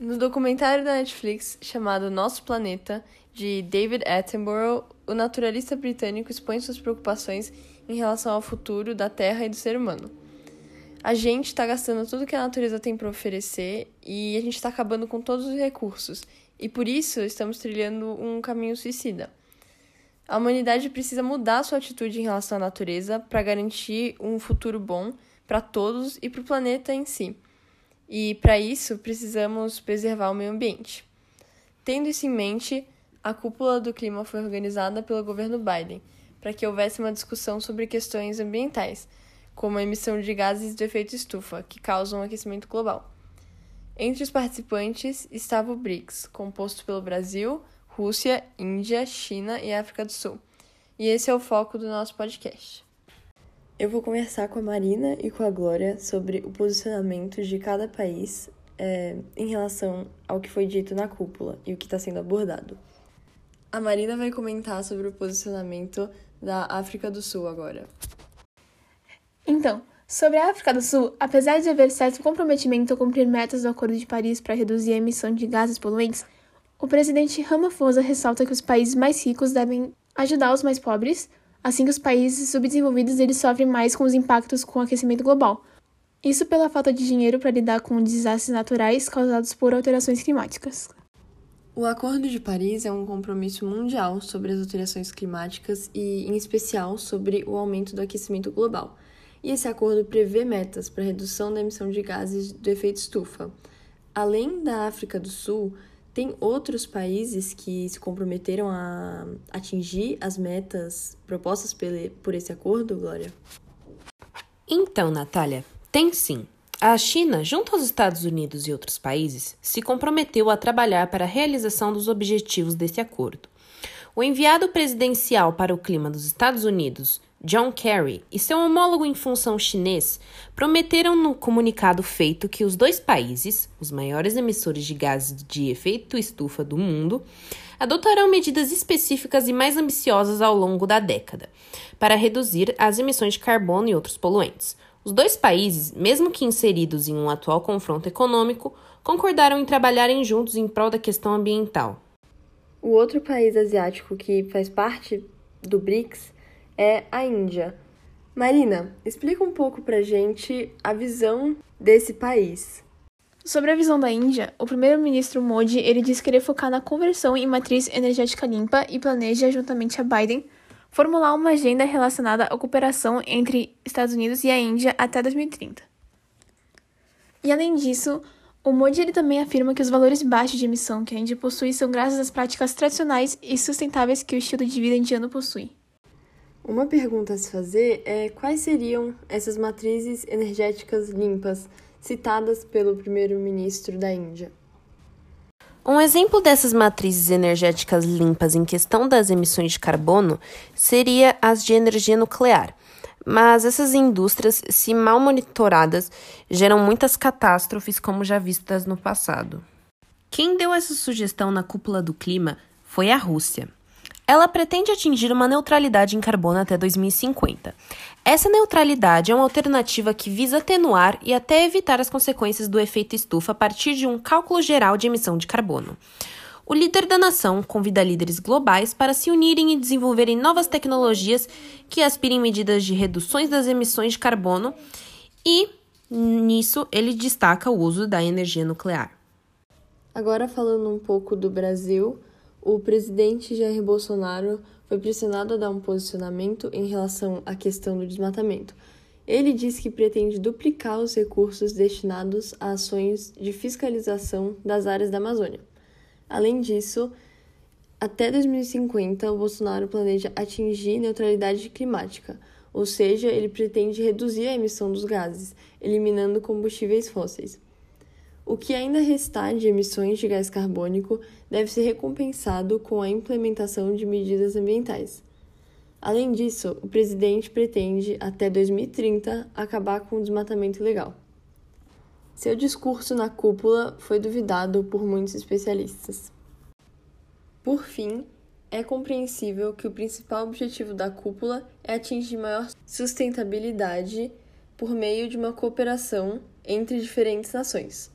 No documentário da Netflix chamado Nosso Planeta, de David Attenborough, o naturalista britânico expõe suas preocupações em relação ao futuro da Terra e do ser humano. A gente está gastando tudo que a natureza tem para oferecer e a gente está acabando com todos os recursos, e por isso estamos trilhando um caminho suicida. A humanidade precisa mudar sua atitude em relação à natureza para garantir um futuro bom para todos e para o planeta em si. E para isso precisamos preservar o meio ambiente. Tendo isso em mente, a cúpula do clima foi organizada pelo governo Biden para que houvesse uma discussão sobre questões ambientais, como a emissão de gases de efeito estufa, que causam aquecimento global. Entre os participantes estava o BRICS, composto pelo Brasil, Rússia, Índia, China e África do Sul. E esse é o foco do nosso podcast. Eu vou conversar com a Marina e com a Glória sobre o posicionamento de cada país é, em relação ao que foi dito na cúpula e o que está sendo abordado. A Marina vai comentar sobre o posicionamento da África do Sul agora. Então, sobre a África do Sul, apesar de haver certo comprometimento a cumprir metas do Acordo de Paris para reduzir a emissão de gases poluentes, o presidente Ramaphosa ressalta que os países mais ricos devem ajudar os mais pobres Assim que os países subdesenvolvidos eles sofrem mais com os impactos com o aquecimento global. Isso pela falta de dinheiro para lidar com desastres naturais causados por alterações climáticas. O Acordo de Paris é um compromisso mundial sobre as alterações climáticas e, em especial, sobre o aumento do aquecimento global. E esse acordo prevê metas para redução da emissão de gases do efeito estufa. Além da África do Sul, tem outros países que se comprometeram a atingir as metas propostas por esse acordo, Glória? Então, Natália, tem sim. A China, junto aos Estados Unidos e outros países, se comprometeu a trabalhar para a realização dos objetivos desse acordo. O enviado presidencial para o clima dos Estados Unidos, John Kerry, e seu homólogo em função chinês prometeram no comunicado feito que os dois países, os maiores emissores de gases de efeito estufa do mundo, adotarão medidas específicas e mais ambiciosas ao longo da década para reduzir as emissões de carbono e outros poluentes. Os dois países, mesmo que inseridos em um atual confronto econômico, concordaram em trabalharem juntos em prol da questão ambiental. O outro país asiático que faz parte do BRICS é a Índia. Marina, explica um pouco pra gente a visão desse país. Sobre a visão da Índia, o primeiro-ministro Modi ele disse querer focar na conversão em matriz energética limpa e planeja, juntamente a Biden, formular uma agenda relacionada à cooperação entre Estados Unidos e a Índia até 2030. E além disso, o Modi ele também afirma que os valores baixos de emissão que a Índia possui são graças às práticas tradicionais e sustentáveis que o estilo de vida indiano possui. Uma pergunta a se fazer é quais seriam essas matrizes energéticas limpas citadas pelo primeiro-ministro da Índia? Um exemplo dessas matrizes energéticas limpas em questão das emissões de carbono seria as de energia nuclear. Mas essas indústrias, se mal monitoradas, geram muitas catástrofes, como já vistas no passado. Quem deu essa sugestão na cúpula do clima foi a Rússia. Ela pretende atingir uma neutralidade em carbono até 2050. Essa neutralidade é uma alternativa que visa atenuar e até evitar as consequências do efeito estufa a partir de um cálculo geral de emissão de carbono. O líder da nação convida líderes globais para se unirem e desenvolverem novas tecnologias que aspirem medidas de reduções das emissões de carbono e, nisso, ele destaca o uso da energia nuclear. Agora, falando um pouco do Brasil, o presidente Jair Bolsonaro foi pressionado a dar um posicionamento em relação à questão do desmatamento. Ele disse que pretende duplicar os recursos destinados a ações de fiscalização das áreas da Amazônia. Além disso, até 2050, o Bolsonaro planeja atingir neutralidade climática, ou seja, ele pretende reduzir a emissão dos gases, eliminando combustíveis fósseis. O que ainda restar de emissões de gás carbônico deve ser recompensado com a implementação de medidas ambientais. Além disso, o presidente pretende, até 2030, acabar com o desmatamento ilegal. Seu discurso na cúpula foi duvidado por muitos especialistas. Por fim, é compreensível que o principal objetivo da cúpula é atingir maior sustentabilidade por meio de uma cooperação entre diferentes nações.